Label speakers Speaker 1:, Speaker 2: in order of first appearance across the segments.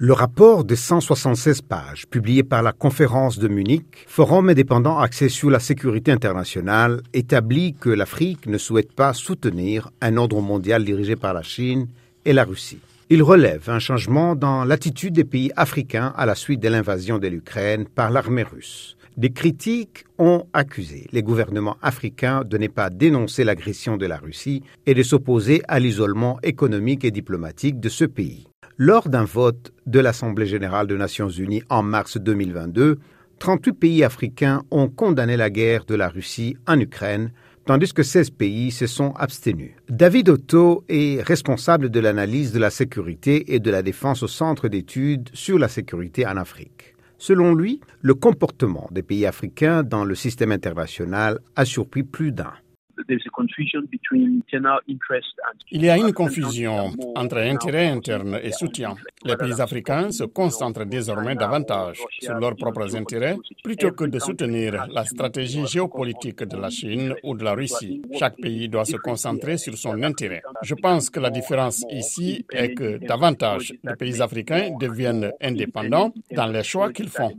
Speaker 1: Le rapport de 176 pages, publié par la conférence de Munich, Forum indépendant axé sur la sécurité internationale, établit que l'Afrique ne souhaite pas soutenir un ordre mondial dirigé par la Chine et la Russie. Il relève un changement dans l'attitude des pays africains à la suite de l'invasion de l'Ukraine par l'armée russe. Des critiques ont accusé les gouvernements africains de ne pas dénoncer l'agression de la Russie et de s'opposer à l'isolement économique et diplomatique de ce pays. Lors d'un vote de l'Assemblée générale des Nations unies en mars 2022, 38 pays africains ont condamné la guerre de la Russie en Ukraine, tandis que 16 pays se sont abstenus. David Otto est responsable de l'analyse de la sécurité et de la défense au Centre d'études sur la sécurité en Afrique. Selon lui, le comportement des pays africains dans le système international a surpris plus d'un.
Speaker 2: Il y a une confusion entre intérêt interne et soutien. Les pays africains se concentrent désormais davantage sur leurs propres intérêts plutôt que de soutenir la stratégie géopolitique de la Chine ou de la Russie. Chaque pays doit se concentrer sur son intérêt. Je pense que la différence ici est que davantage de pays africains deviennent indépendants dans les choix qu'ils font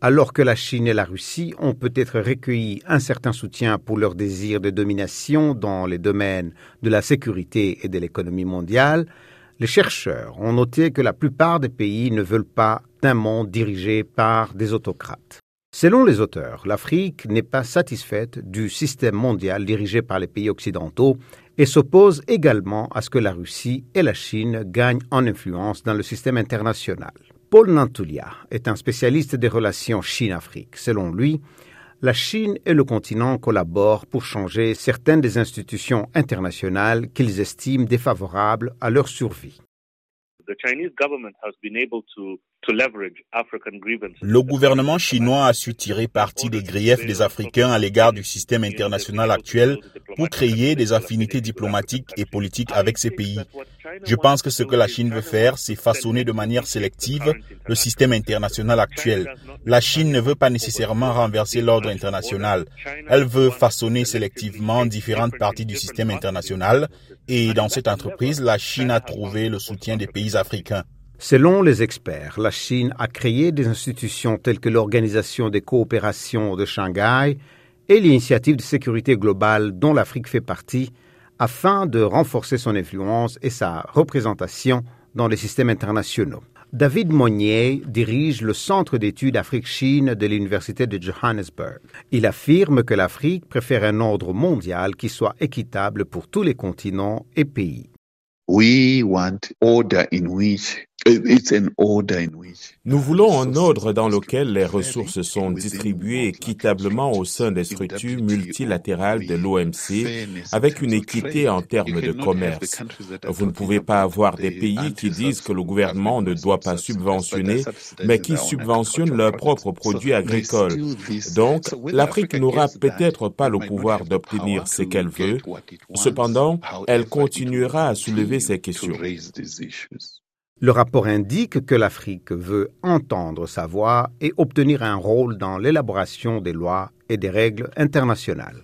Speaker 1: alors que la Chine et la Russie ont peut-être recueilli un certain soutien pour leur désir de domination dans les domaines de la sécurité et de l'économie mondiale, les chercheurs ont noté que la plupart des pays ne veulent pas d'un monde dirigé par des autocrates. Selon les auteurs, l'Afrique n'est pas satisfaite du système mondial dirigé par les pays occidentaux et s'oppose également à ce que la Russie et la Chine gagnent en influence dans le système international. Paul Nantulia est un spécialiste des relations Chine-Afrique. Selon lui, la Chine et le continent collaborent pour changer certaines des institutions internationales qu'ils estiment défavorables à leur survie.
Speaker 3: Le gouvernement chinois a su tirer parti des griefs des Africains à l'égard du système international actuel pour créer des affinités diplomatiques et politiques avec ces pays. Je pense que ce que la Chine veut faire, c'est façonner de manière sélective le système international actuel. La Chine ne veut pas nécessairement renverser l'ordre international. Elle veut façonner sélectivement différentes parties du système international et dans cette entreprise, la Chine a trouvé le soutien des pays africains.
Speaker 1: Selon les experts, la Chine a créé des institutions telles que l'Organisation des coopérations de Shanghai et l'Initiative de sécurité globale dont l'Afrique fait partie, afin de renforcer son influence et sa représentation dans les systèmes internationaux. David Monnier dirige le Centre d'études Afrique-Chine de l'Université de Johannesburg. Il affirme que l'Afrique préfère un ordre mondial qui soit équitable pour tous les continents et pays.
Speaker 4: We want order in which
Speaker 5: nous voulons un ordre dans lequel les ressources sont distribuées équitablement au sein des structures multilatérales de l'OMC avec une équité en termes de commerce. Vous ne pouvez pas avoir des pays qui disent que le gouvernement ne doit pas subventionner, mais qui subventionnent leurs propres produits agricoles. Donc, l'Afrique n'aura peut-être pas le pouvoir d'obtenir ce qu'elle veut. Cependant, elle continuera à soulever ces questions.
Speaker 1: Le rapport indique que l'Afrique veut entendre sa voix et obtenir un rôle dans l'élaboration des lois et des règles internationales.